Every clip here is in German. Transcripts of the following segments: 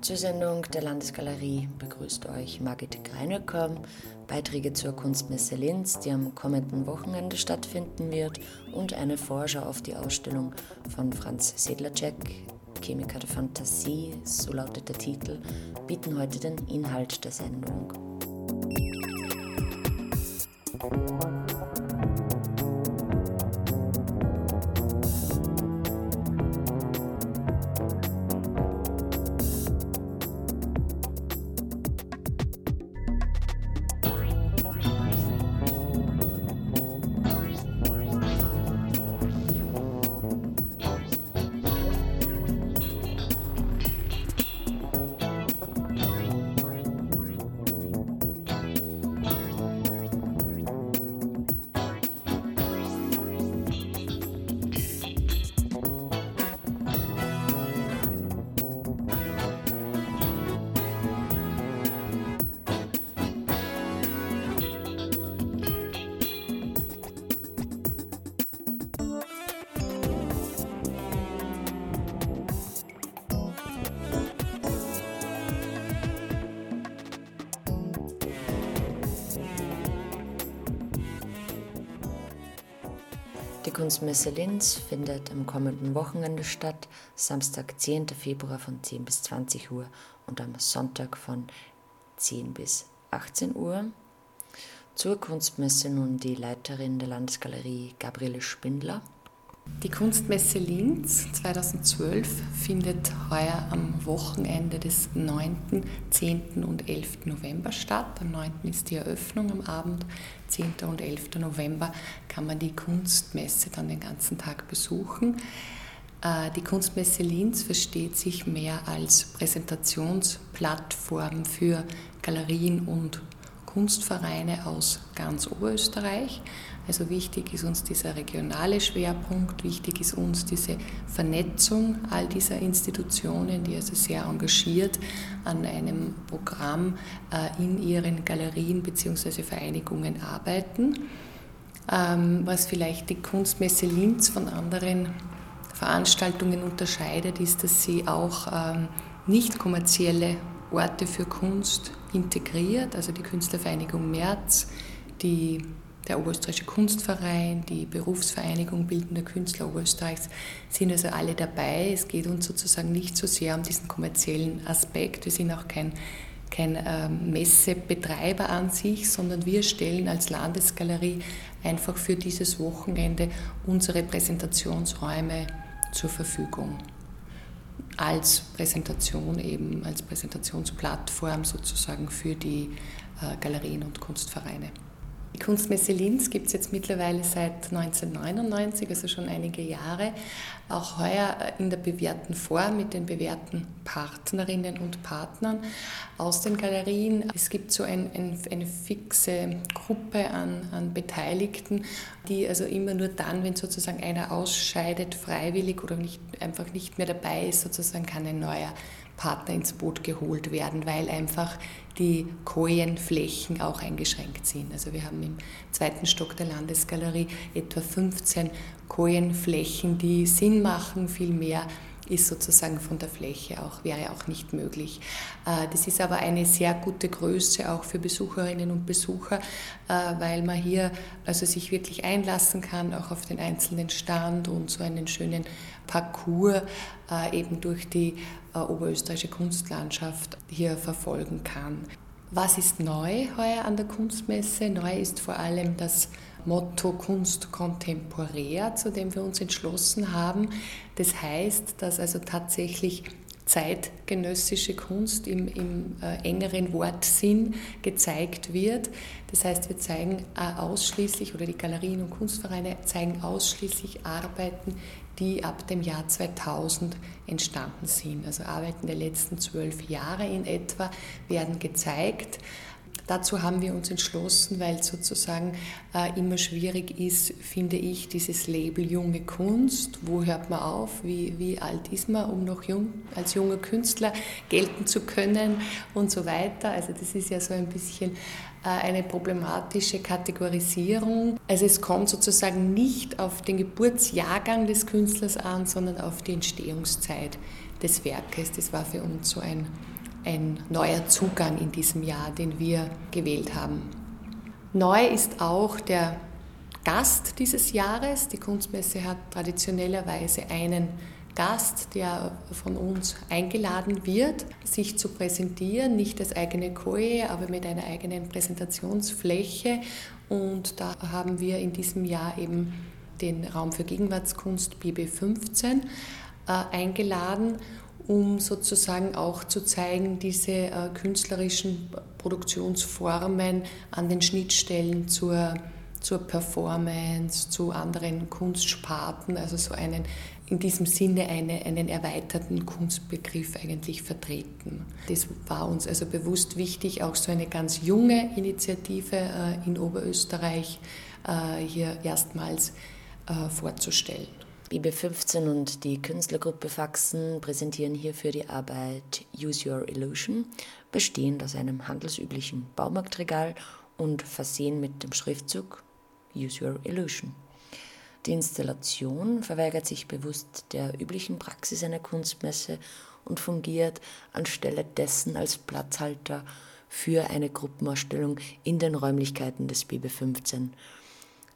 Zur Sendung der Landesgalerie begrüßt euch Margit Greinocker. Beiträge zur Kunstmesse Linz, die am kommenden Wochenende stattfinden wird, und eine Vorschau auf die Ausstellung von Franz Sedlacek, Chemiker der Fantasie, so lautet der Titel, bieten heute den Inhalt der Sendung. Kunstmesse Linz findet am kommenden Wochenende statt, Samstag 10. Februar von 10 bis 20 Uhr und am Sonntag von 10 bis 18 Uhr. Zur Kunstmesse nun die Leiterin der Landesgalerie Gabriele Spindler. Die Kunstmesse Linz 2012 findet heuer am Wochenende des 9., 10. und 11. November statt. Am 9. ist die Eröffnung am Abend, 10. und 11. November kann man die Kunstmesse dann den ganzen Tag besuchen. Äh, die Kunstmesse Linz versteht sich mehr als Präsentationsplattform für Galerien und Kunstvereine aus ganz Oberösterreich. Also wichtig ist uns dieser regionale Schwerpunkt, wichtig ist uns diese Vernetzung all dieser Institutionen, die also sehr engagiert an einem Programm äh, in ihren Galerien bzw. Vereinigungen arbeiten. Ähm, was vielleicht die Kunstmesse Linz von anderen Veranstaltungen unterscheidet, ist, dass sie auch ähm, nicht kommerzielle Orte für Kunst integriert, also die Künstlervereinigung März, die der Oberösterreichische Kunstverein, die Berufsvereinigung Bildender Künstler Oberösterreichs sind also alle dabei. Es geht uns sozusagen nicht so sehr um diesen kommerziellen Aspekt. Wir sind auch kein, kein ähm, Messebetreiber an sich, sondern wir stellen als Landesgalerie einfach für dieses Wochenende unsere Präsentationsräume zur Verfügung. Als Präsentation eben, als Präsentationsplattform sozusagen für die äh, Galerien und Kunstvereine. Die Kunstmesse Linz gibt es jetzt mittlerweile seit 1999, also schon einige Jahre. Auch heuer in der bewährten Form mit den bewährten Partnerinnen und Partnern aus den Galerien. Es gibt so ein, ein, eine fixe Gruppe an, an Beteiligten, die also immer nur dann, wenn sozusagen einer ausscheidet, freiwillig oder nicht, einfach nicht mehr dabei ist, sozusagen kann ein neuer Partner ins Boot geholt werden, weil einfach die Kojenflächen auch eingeschränkt sind. Also wir haben im zweiten Stock der Landesgalerie etwa 15 Kojenflächen, die Sinn machen, viel mehr ist sozusagen von der Fläche auch, wäre auch nicht möglich. Äh, das ist aber eine sehr gute Größe auch für Besucherinnen und Besucher, äh, weil man hier also sich wirklich einlassen kann, auch auf den einzelnen Stand und so einen schönen Parcours äh, eben durch die oberösterreichische Kunstlandschaft hier verfolgen kann. Was ist neu heuer an der Kunstmesse? Neu ist vor allem das Motto Kunst kontemporär, zu dem wir uns entschlossen haben. Das heißt, dass also tatsächlich zeitgenössische Kunst im, im äh, engeren Wortsinn gezeigt wird. Das heißt, wir zeigen äh, ausschließlich, oder die Galerien und Kunstvereine zeigen ausschließlich Arbeiten, die ab dem Jahr 2000 entstanden sind. Also Arbeiten der letzten zwölf Jahre in etwa werden gezeigt. Dazu haben wir uns entschlossen, weil sozusagen äh, immer schwierig ist, finde ich, dieses Label junge Kunst. Wo hört man auf? Wie, wie alt ist man, um noch jung, als junger Künstler gelten zu können und so weiter? Also das ist ja so ein bisschen eine problematische Kategorisierung. Also es kommt sozusagen nicht auf den Geburtsjahrgang des Künstlers an, sondern auf die Entstehungszeit des Werkes. Das war für uns so ein, ein neuer Zugang in diesem Jahr, den wir gewählt haben. Neu ist auch der Gast dieses Jahres. Die Kunstmesse hat traditionellerweise einen Gast, der von uns eingeladen wird, sich zu präsentieren, nicht als eigene Koje, aber mit einer eigenen Präsentationsfläche. Und da haben wir in diesem Jahr eben den Raum für Gegenwartskunst BB15 äh, eingeladen, um sozusagen auch zu zeigen, diese äh, künstlerischen Produktionsformen an den Schnittstellen zur zur Performance, zu anderen Kunstsparten, also so einen in diesem Sinne eine, einen erweiterten Kunstbegriff eigentlich vertreten. Das war uns also bewusst wichtig, auch so eine ganz junge Initiative äh, in Oberösterreich äh, hier erstmals äh, vorzustellen. BB15 und die Künstlergruppe Faxen präsentieren hierfür die Arbeit Use Your Illusion, bestehend aus einem handelsüblichen Baumarktregal und versehen mit dem Schriftzug Use Your Illusion. Die Installation verweigert sich bewusst der üblichen Praxis einer Kunstmesse und fungiert anstelle dessen als Platzhalter für eine Gruppenausstellung in den Räumlichkeiten des BB15.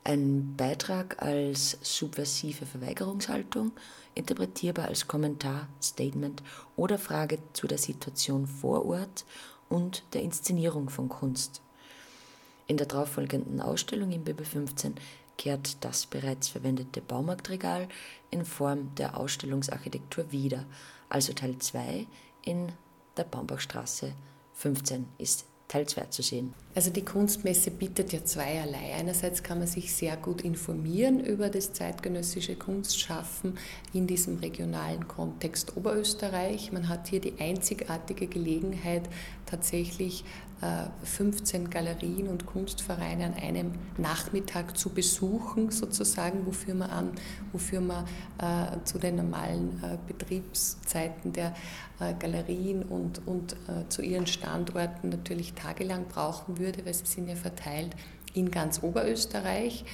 Ein Beitrag als subversive Verweigerungshaltung, interpretierbar als Kommentar, Statement oder Frage zu der Situation vor Ort und der Inszenierung von Kunst. In der darauffolgenden Ausstellung im BB15 kehrt das bereits verwendete Baumarktregal in Form der Ausstellungsarchitektur wieder, also Teil 2 in der Baumbachstraße 15 ist Teil 2 zu sehen. Also die Kunstmesse bietet ja zweierlei. Einerseits kann man sich sehr gut informieren über das zeitgenössische Kunstschaffen in diesem regionalen Kontext Oberösterreich. Man hat hier die einzigartige Gelegenheit, tatsächlich 15 äh, Galerien und Kunstvereine an einem Nachmittag zu besuchen, sozusagen, wofür man, an, wofür man äh, zu den normalen äh, Betriebszeiten der Galerien und, und zu ihren Standorten natürlich tagelang brauchen würde, weil sie sind ja verteilt in ganz Oberösterreich.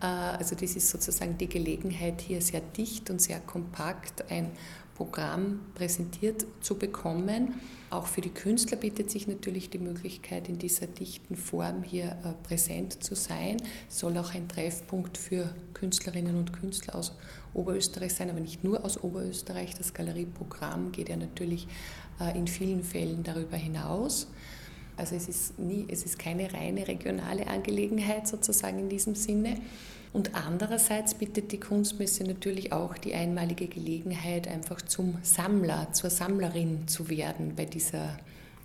Äh, also das ist sozusagen die Gelegenheit, hier sehr dicht und sehr kompakt ein Programm präsentiert zu bekommen. Auch für die Künstler bietet sich natürlich die Möglichkeit, in dieser dichten Form hier äh, präsent zu sein. Es soll auch ein Treffpunkt für Künstlerinnen und Künstler aus Oberösterreich sein, aber nicht nur aus Oberösterreich. Das Galerieprogramm geht ja natürlich äh, in vielen Fällen darüber hinaus. Also es ist, nie, es ist keine reine regionale Angelegenheit sozusagen in diesem Sinne. Und andererseits bietet die Kunstmesse natürlich auch die einmalige Gelegenheit, einfach zum Sammler, zur Sammlerin zu werden bei dieser,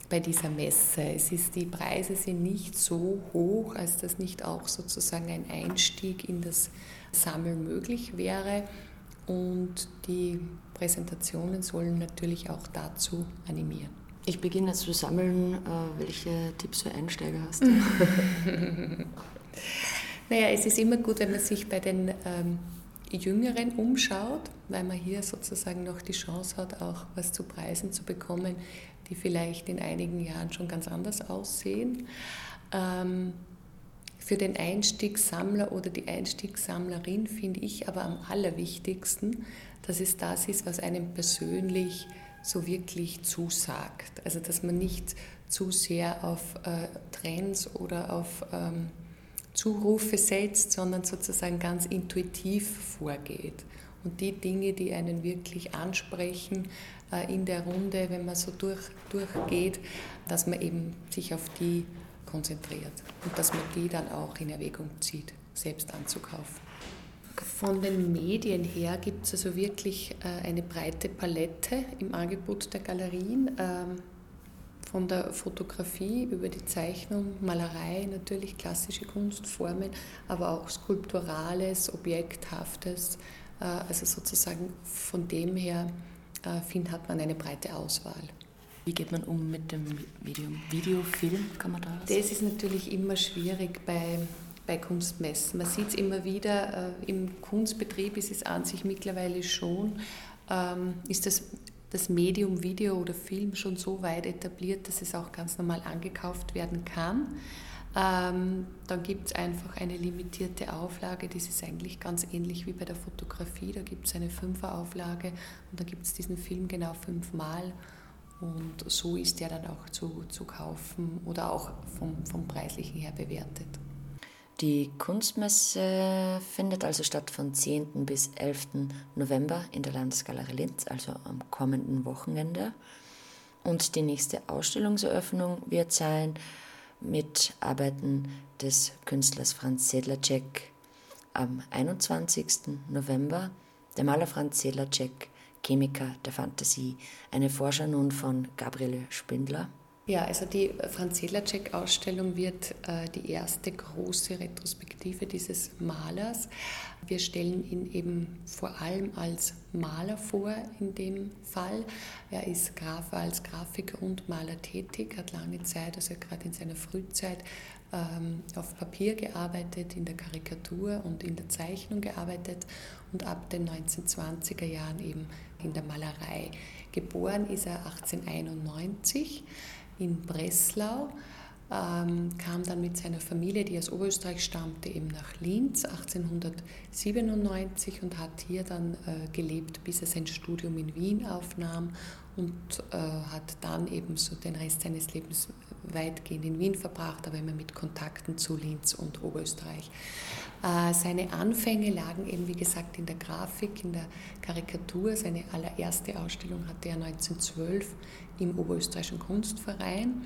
bei dieser Messe. Es ist, die Preise sind nicht so hoch, als dass nicht auch sozusagen ein Einstieg in das Sammeln möglich wäre. Und die Präsentationen sollen natürlich auch dazu animieren. Ich beginne zu sammeln. Äh, welche Tipps für Einsteiger hast du? Naja, es ist immer gut, wenn man sich bei den ähm, Jüngeren umschaut, weil man hier sozusagen noch die Chance hat, auch was zu Preisen zu bekommen, die vielleicht in einigen Jahren schon ganz anders aussehen. Ähm, für den Einstiegssammler oder die Einstiegssammlerin finde ich aber am allerwichtigsten, dass es das ist, was einem persönlich so wirklich zusagt. Also dass man nicht zu sehr auf äh, Trends oder auf ähm, Zurufe setzt, sondern sozusagen ganz intuitiv vorgeht. Und die Dinge, die einen wirklich ansprechen äh, in der Runde, wenn man so durch, durchgeht, dass man eben sich auf die konzentriert und dass man die dann auch in Erwägung zieht, selbst anzukaufen. Von den Medien her gibt es also wirklich äh, eine breite Palette im Angebot der Galerien. Ähm, von der Fotografie über die Zeichnung, Malerei, natürlich klassische Kunstformen, aber auch skulpturales, objekthaftes. Äh, also sozusagen von dem her äh, hat man eine breite Auswahl. Wie geht man um mit dem Medium Videofilm? Kann man da was? Das ist natürlich immer schwierig bei, bei Kunstmessen. Man sieht es immer wieder, äh, im Kunstbetrieb ist es an sich mittlerweile schon, ähm, ist das das Medium Video oder Film schon so weit etabliert, dass es auch ganz normal angekauft werden kann. Ähm, dann gibt es einfach eine limitierte Auflage, das ist eigentlich ganz ähnlich wie bei der Fotografie. Da gibt es eine Fünferauflage und da gibt es diesen Film genau fünfmal. Und so ist der dann auch zu, zu kaufen oder auch vom, vom Preislichen her bewertet. Die Kunstmesse findet also statt von 10. bis 11. November in der Landesgalerie Linz, also am kommenden Wochenende. Und die nächste Ausstellungseröffnung wird sein mit Arbeiten des Künstlers Franz Sedlacek am 21. November. Der Maler Franz Sedlacek, Chemiker der Fantasie, eine Vorschau nun von Gabriele Spindler. Ja, also die Franz Sedlacek-Ausstellung wird äh, die erste große Retrospektive dieses Malers. Wir stellen ihn eben vor allem als Maler vor in dem Fall. Er ist Graf, als Grafiker und Maler tätig, hat lange Zeit, also gerade in seiner Frühzeit, ähm, auf Papier gearbeitet, in der Karikatur und in der Zeichnung gearbeitet und ab den 1920er Jahren eben in der Malerei. Geboren ist er 1891 in Breslau, ähm, kam dann mit seiner Familie, die aus Oberösterreich stammte, eben nach Linz 1897 und hat hier dann äh, gelebt, bis er sein Studium in Wien aufnahm und äh, hat dann eben so den Rest seines Lebens weitgehend in Wien verbracht, aber immer mit Kontakten zu Linz und Oberösterreich. Äh, seine Anfänge lagen eben, wie gesagt, in der Grafik, in der Karikatur. Seine allererste Ausstellung hatte er 1912 im Oberösterreichischen Kunstverein.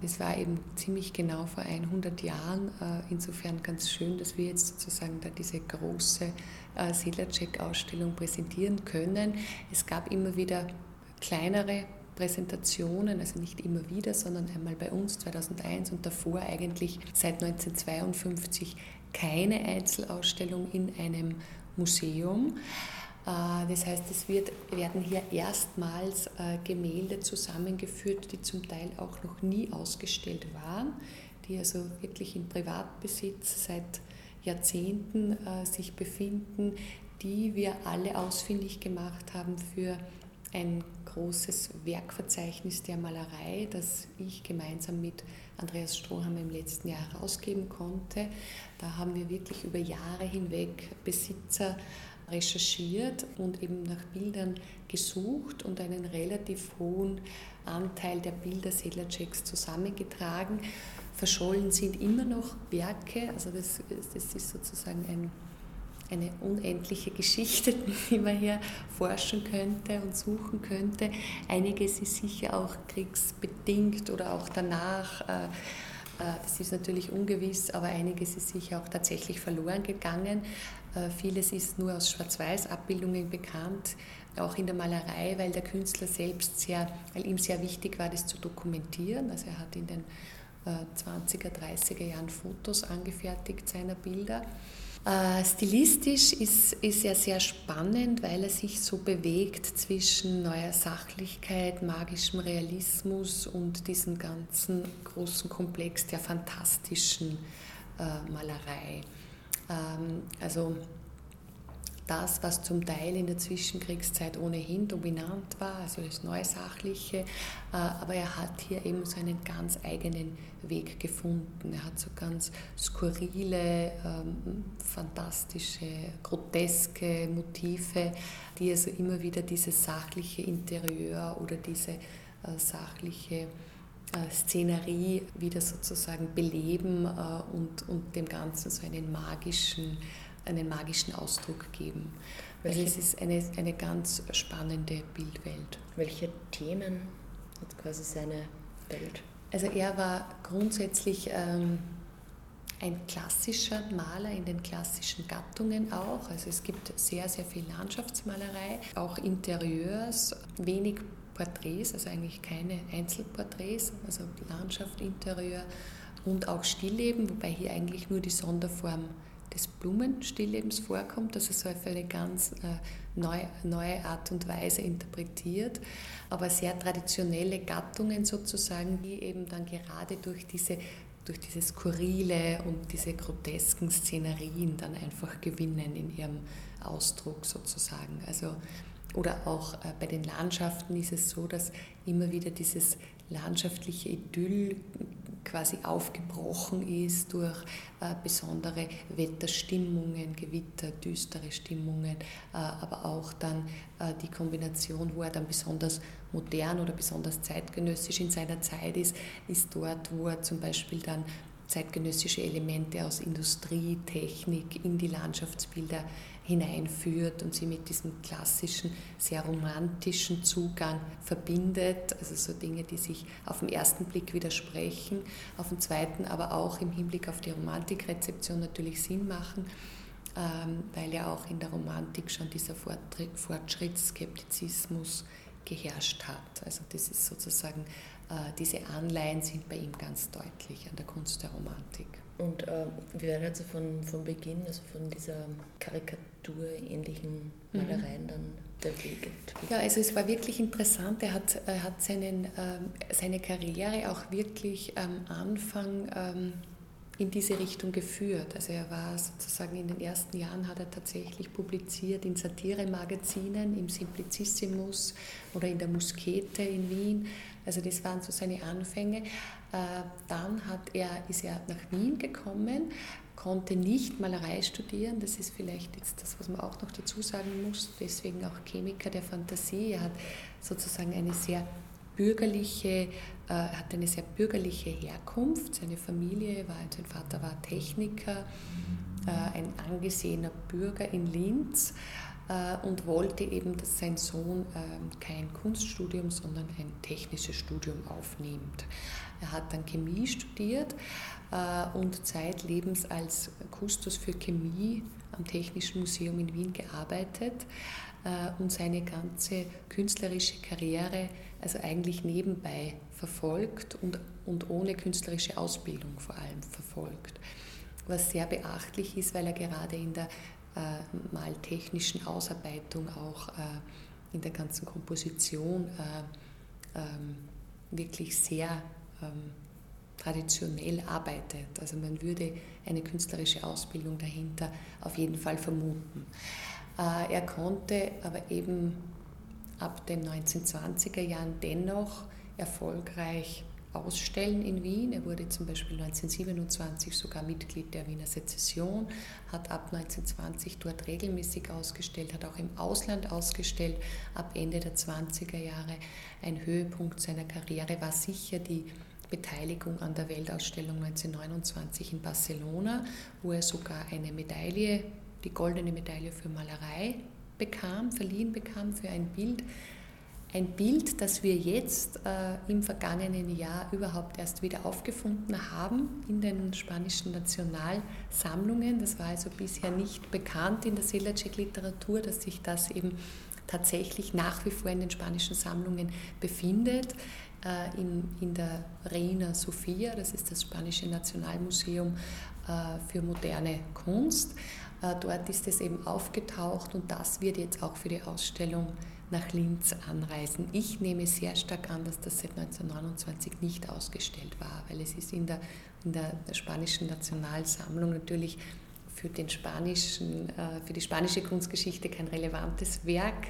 Das war eben ziemlich genau vor 100 Jahren. Äh, insofern ganz schön, dass wir jetzt sozusagen da diese große äh, Sedlacek-Ausstellung präsentieren können. Es gab immer wieder kleinere Präsentationen, also nicht immer wieder, sondern einmal bei uns 2001 und davor eigentlich seit 1952 keine Einzelausstellung in einem Museum. Äh, das heißt, es wird, werden hier erstmals äh, Gemälde zusammengeführt, die zum Teil auch noch nie ausgestellt waren, die also wirklich in Privatbesitz seit Jahrzehnten äh, sich befinden, die wir alle ausfindig gemacht haben für ein großes Werkverzeichnis der Malerei, das ich gemeinsam mit Andreas Stroham im letzten Jahr herausgeben konnte. Da haben wir wirklich über Jahre hinweg Besitzer recherchiert und eben nach Bildern gesucht und einen relativ hohen Anteil der Bilder Sedlaceks zusammengetragen. Verschollen sind immer noch Werke, also das, das ist sozusagen ein, eine unendliche Geschichte, die man hier forschen könnte und suchen könnte. Einiges ist sicher auch kriegsbedingt oder auch danach. Äh, äh, das ist natürlich ungewiss, aber einiges ist sicher auch tatsächlich verloren gegangen. Äh, vieles ist nur aus Schwarz-Weiß-Abbildungen bekannt, auch in der Malerei, weil der Künstler selbst sehr, weil ihm sehr wichtig war, das zu dokumentieren. Also er hat in den 20er, äh, 30er Jahren Fotos angefertigt seiner Bilder. Äh, stilistisch ist, ist er sehr spannend, weil er sich so bewegt zwischen neuer Sachlichkeit, magischem Realismus und diesem ganzen großen Komplex der fantastischen äh, Malerei. Ähm, also das, was zum Teil in der Zwischenkriegszeit ohnehin dominant war, also das Neusachliche, äh, aber er hat hier eben so einen ganz eigenen Weg gefunden. Er hat so ganz skurrile, ähm, fantastische, groteske Motive, die also immer wieder dieses sachliche Interieur oder diese äh, sachliche äh, Szenerie wieder sozusagen beleben und, und dem Ganzen so einen magischen, einen magischen Ausdruck geben. Also es ist eine, eine ganz spannende Bildwelt. Welche Themen hat quasi seine Welt? Also er war grundsätzlich ähm, ein klassischer Maler in den klassischen Gattungen auch. Also es gibt sehr, sehr viel Landschaftsmalerei, auch Interieurs, wenig Porträts, also eigentlich keine Einzelporträts, also Landschaft, Interieur und auch Stillleben, wobei hier eigentlich nur die Sonderform des Blumenstilllebens vorkommt, das ist auf eine ganz äh, neue, neue Art und Weise interpretiert, aber sehr traditionelle Gattungen sozusagen, die eben dann gerade durch diese durch diese skurrile und diese grotesken Szenerien dann einfach gewinnen in ihrem Ausdruck sozusagen. Also oder auch äh, bei den Landschaften ist es so, dass immer wieder dieses landschaftliche Idyll quasi aufgebrochen ist durch äh, besondere Wetterstimmungen, Gewitter, düstere Stimmungen, äh, aber auch dann äh, die Kombination, wo er dann besonders modern oder besonders zeitgenössisch in seiner Zeit ist, ist dort, wo er zum Beispiel dann zeitgenössische Elemente aus Industrie, Technik in die Landschaftsbilder hineinführt und sie mit diesem klassischen, sehr romantischen Zugang verbindet. Also so Dinge, die sich auf den ersten Blick widersprechen, auf den zweiten aber auch im Hinblick auf die Romantikrezeption natürlich Sinn machen, ähm, weil ja auch in der Romantik schon dieser Fortschrittsskeptizismus geherrscht hat. Also das ist sozusagen, äh, diese Anleihen sind bei ihm ganz deutlich an der Kunst der Romantik. Und äh, wir werden also von, von Beginn, also von dieser karikaturähnlichen mhm. Malereien mhm. dann der Weg Ja, also es war wirklich interessant. Er hat, er hat seinen, äh, seine Karriere auch wirklich am Anfang ähm, in diese Richtung geführt. Also er war sozusagen in den ersten Jahren hat er tatsächlich publiziert in Satiremagazinen, im Simplicissimus oder in der Muskete in Wien. Also das waren so seine Anfänge. Äh, dann hat er, ist er nach Wien gekommen, konnte nicht Malerei studieren. Das ist vielleicht jetzt das, was man auch noch dazu sagen muss. Deswegen auch Chemiker der Fantasie. Er hat sozusagen eine sehr bürgerliche, äh, hatte eine sehr bürgerliche Herkunft. Seine Familie war, sein Vater war Techniker, äh, ein angesehener Bürger in Linz und wollte eben, dass sein Sohn ähm, kein Kunststudium, sondern ein technisches Studium aufnimmt. Er hat dann Chemie studiert äh, und zeitlebens als Kustos für Chemie am Technischen Museum in Wien gearbeitet äh, und seine ganze künstlerische Karriere also eigentlich nebenbei verfolgt und, und ohne künstlerische Ausbildung vor allem verfolgt. Was sehr beachtlich ist, weil er gerade in der äh, maltechnischen Ausarbeitung auch äh, in der ganzen Komposition äh, ähm, wirklich sehr ähm, traditionell arbeitet. Also man würde eine künstlerische Ausbildung dahinter auf jeden Fall vermuten. Äh, er konnte aber eben ab den 1920er Jahren dennoch erfolgreich ausstellen in Wien. Er wurde zum Beispiel 1927 sogar Mitglied der Wiener Sezession, hat ab 1920 dort regelmäßig ausgestellt, hat auch im Ausland ausgestellt. Ab Ende der 20er Jahre ein Höhepunkt seiner Karriere war sicher die Beteiligung an der Weltausstellung 1929 in Barcelona, wo er sogar eine Medaille, die goldene Medaille für Malerei bekam, verliehen bekam für ein Bild. Ein Bild, das wir jetzt äh, im vergangenen Jahr überhaupt erst wieder aufgefunden haben in den spanischen Nationalsammlungen. Das war also bisher nicht bekannt in der Selacek-Literatur, dass sich das eben tatsächlich nach wie vor in den spanischen Sammlungen befindet. Äh, in, in der Reina Sofia, das ist das spanische Nationalmuseum äh, für moderne Kunst. Äh, dort ist es eben aufgetaucht und das wird jetzt auch für die Ausstellung nach Linz anreisen. Ich nehme sehr stark an, dass das seit 1929 nicht ausgestellt war, weil es ist in der, in der, spanischen Nationalsammlung natürlich für, den spanischen, für die spanische Kunstgeschichte kein relevantes Werk.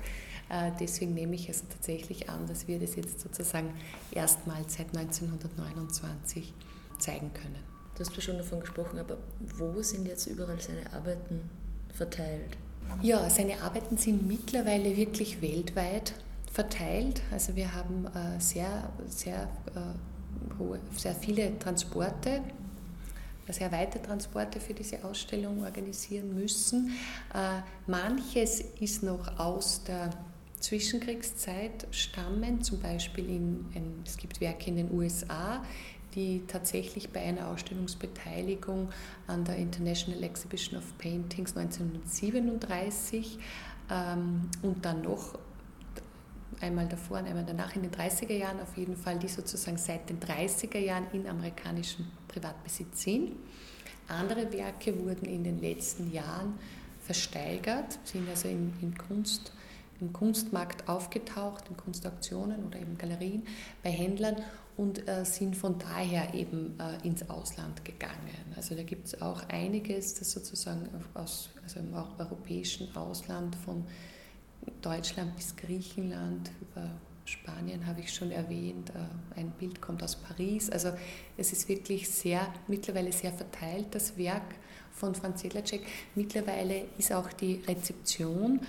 Äh, deswegen nehme ich es tatsächlich an, dass wir das jetzt sozusagen erstmals seit 1929 zeigen können. Du hast ja schon davon gesprochen, aber wo sind jetzt überall seine Arbeiten verteilt? Ja, seine Arbeiten sind mittlerweile wirklich weltweit verteilt. Also wir haben äh, sehr, sehr, äh, sehr viele Transporte, sehr weite Transporte für diese Ausstellung organisieren müssen. Manches ist noch aus der Zwischenkriegszeit stammen, zum Beispiel in, es gibt Werke in den USA, die tatsächlich bei einer Ausstellungsbeteiligung an der International Exhibition of Paintings 1937 ähm, und dann noch einmal davor und einmal danach in den 30er Jahren auf jeden Fall, die sozusagen seit den 30er Jahren in amerikanischem Privatbesitz sind. Andere Werke wurden in den letzten Jahren versteigert, sind also in, in Kunst im Kunstmarkt aufgetaucht, in Kunstauktionen oder eben Galerien bei Händlern und äh, sind von daher eben äh, ins Ausland gegangen. Also da gibt es auch einiges, das sozusagen aus also im europäischen Ausland von Deutschland bis Griechenland über Spanien habe ich schon erwähnt, äh, ein Bild kommt aus Paris. Also es ist wirklich sehr, mittlerweile sehr verteilt, das Werk von Franz Sedlacek. Mittlerweile ist auch die Rezeption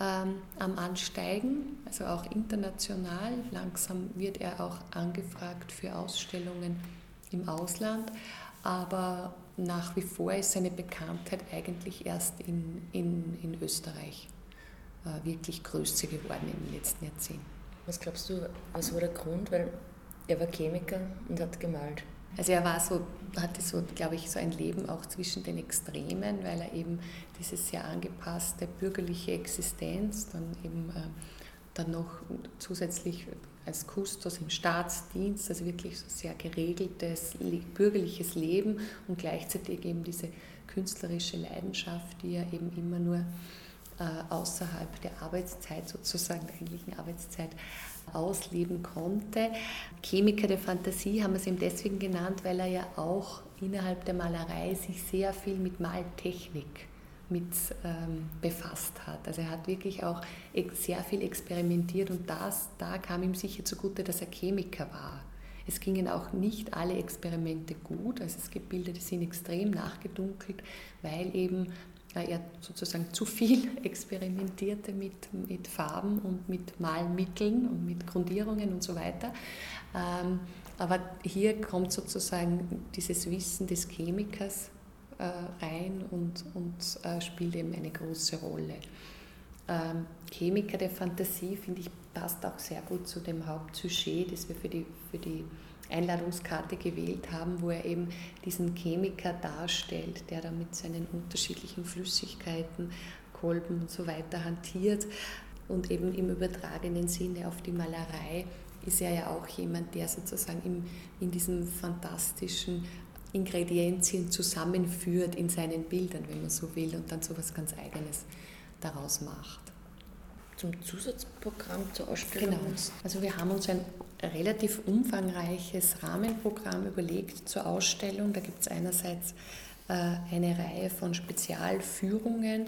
ähm, am Ansteigen, also auch international. Langsam wird er auch angefragt für Ausstellungen im Ausland, aber nach wie vor ist seine Bekanntheit eigentlich erst in, in, in Österreich äh, wirklich größer geworden in den letzten Jahrzehnten. Was glaubst du, was war der Grund? Weil er war Chemiker und hat gemalt. Also er war so, hatte so, glaube ich, so ein Leben auch zwischen den Extremen, weil er eben diese sehr angepasste bürgerliche Existenz, dann eben äh, dann noch zusätzlich als Kustos im Staatsdienst, also wirklich so sehr geregeltes bürgerliches Leben und gleichzeitig eben diese künstlerische Leidenschaft, die er eben immer nur äh, außerhalb der Arbeitszeit, sozusagen der eigentlichen Arbeitszeit, ausleben konnte. Chemiker der Fantasie haben wir es ihm deswegen genannt, weil er ja auch innerhalb der Malerei sich sehr viel mit Maltechnik mit ähm, befasst hat. Also er hat wirklich auch sehr viel experimentiert und das, da kam ihm sicher zugute, dass er Chemiker war. Es gingen auch nicht alle Experimente gut, also es gibt Bilder, die sind extrem nachgedunkelt, weil eben er sozusagen zu viel experimentierte mit, mit Farben und mit Malmitteln und mit Grundierungen und so weiter. Ähm, aber hier kommt sozusagen dieses Wissen des Chemikers äh, rein und, und äh, spielt eben eine große Rolle. Ähm, Chemiker der Fantasie, finde ich, passt auch sehr gut zu dem Hauptsujet, das wir für die, für die Einladungskarte gewählt haben, wo er eben diesen Chemiker darstellt, der da mit seinen unterschiedlichen Flüssigkeiten, Kolben und so weiter hantiert. Und eben im übertragenen Sinne auf die Malerei ist er ja auch jemand, der sozusagen im, in diesem fantastischen Ingredienzien zusammenführt in seinen Bildern, wenn man so will, und dann so etwas ganz Eigenes daraus macht. Zum Zusatzprogramm zur Ausstellung? Genau. Also wir haben uns ein relativ umfangreiches Rahmenprogramm überlegt zur Ausstellung. Da gibt es einerseits äh, eine Reihe von Spezialführungen,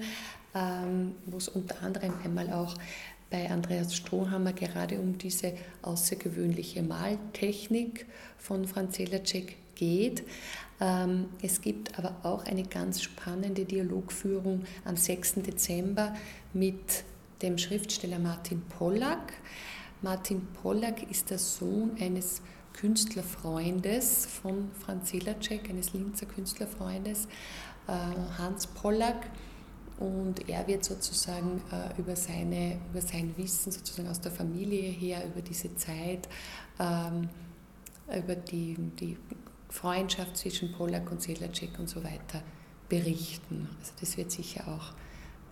ähm, wo es unter anderem einmal auch bei Andreas Strohhammer gerade um diese außergewöhnliche Maltechnik von Franz Selacek geht. Ähm, es gibt aber auch eine ganz spannende Dialogführung am 6. Dezember mit dem Schriftsteller Martin Pollack. Martin Pollack ist der Sohn eines Künstlerfreundes von Franz Silacek, eines Linzer Künstlerfreundes, äh, Hans Pollack. Und er wird sozusagen äh, über, seine, über sein Wissen sozusagen aus der Familie her, über diese Zeit, ähm, über die, die Freundschaft zwischen Pollack und Selacek und so weiter berichten. Also das wird sicher auch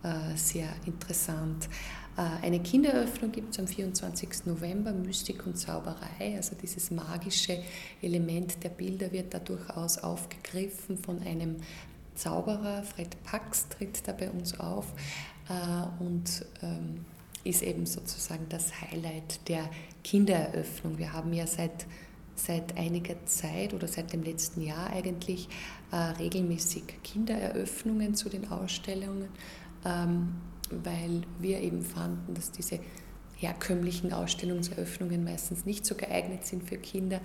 äh, sehr interessant. Äh, eine Kinderöffnung gibt es am 24. November, Mystik und Zauberei, also dieses magische Element der Bilder wird da durchaus aufgegriffen von einem Zauberer, Fred Pax tritt da bei uns auf äh, und ähm, ist eben sozusagen das Highlight der Kindereröffnung. Wir haben ja seit seit einiger Zeit oder seit dem letzten Jahr eigentlich äh, regelmäßig Kindereröffnungen zu den Ausstellungen, ähm, weil wir eben fanden, dass diese herkömmlichen Ausstellungseröffnungen meistens nicht so geeignet sind für Kinder,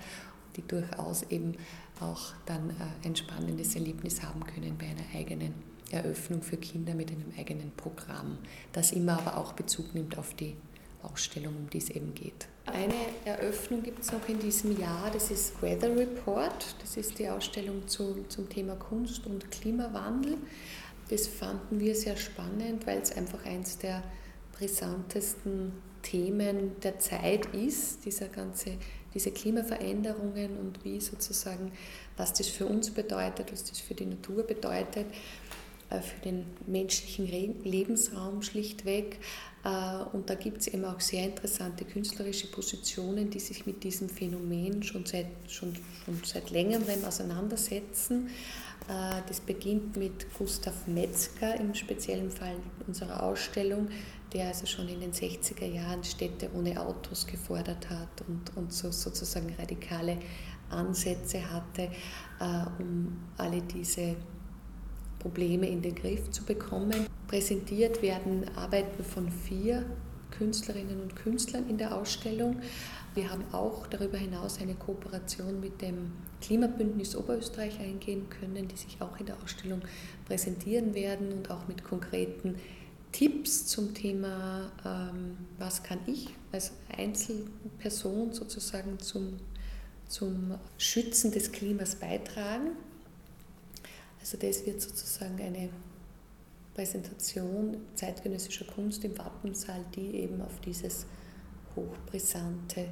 die durchaus eben auch dann äh, ein spannendes Erlebnis haben können bei einer eigenen Eröffnung für Kinder mit einem eigenen Programm, das immer aber auch Bezug nimmt auf die Ausstellung, um die es eben geht. Eine Eröffnung gibt es noch in diesem Jahr, das ist Weather Report. Das ist die Ausstellung zu, zum Thema Kunst und Klimawandel. Das fanden wir sehr spannend, weil es einfach eins der brisantesten Themen der Zeit ist, dieser ganze, diese Klimaveränderungen und wie sozusagen, was das für uns bedeutet, was das für die Natur bedeutet, äh, für den menschlichen Lebensraum schlichtweg. Äh, und da gibt es eben auch sehr interessante künstlerische Positionen, die sich mit diesem Phänomen schon seit, schon, schon seit längerem auseinandersetzen. Äh, das beginnt mit Gustav Metzger im speziellen Fall unserer Ausstellung, der also schon in den 60er Jahren Städte ohne Autos gefordert hat und, und so sozusagen radikale Ansätze hatte, um alle diese Probleme in den Griff zu bekommen. Präsentiert werden Arbeiten von vier Künstlerinnen und Künstlern in der Ausstellung. Wir haben auch darüber hinaus eine Kooperation mit dem Klimabündnis Oberösterreich eingehen können, die sich auch in der Ausstellung präsentieren werden und auch mit konkreten Tipps zum Thema, ähm, was kann ich als Einzelperson sozusagen zum, zum Schützen des Klimas beitragen. Also das wird sozusagen eine Präsentation zeitgenössischer Kunst im Wappensaal, die eben auf dieses hochbrisante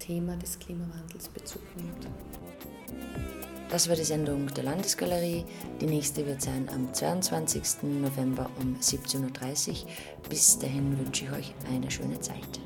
Thema des Klimawandels Bezug nimmt. Das war die Sendung der Landesgalerie. Die nächste wird sein am 22. November um 17.30 Uhr. Bis dahin wünsche ich euch eine schöne Zeit.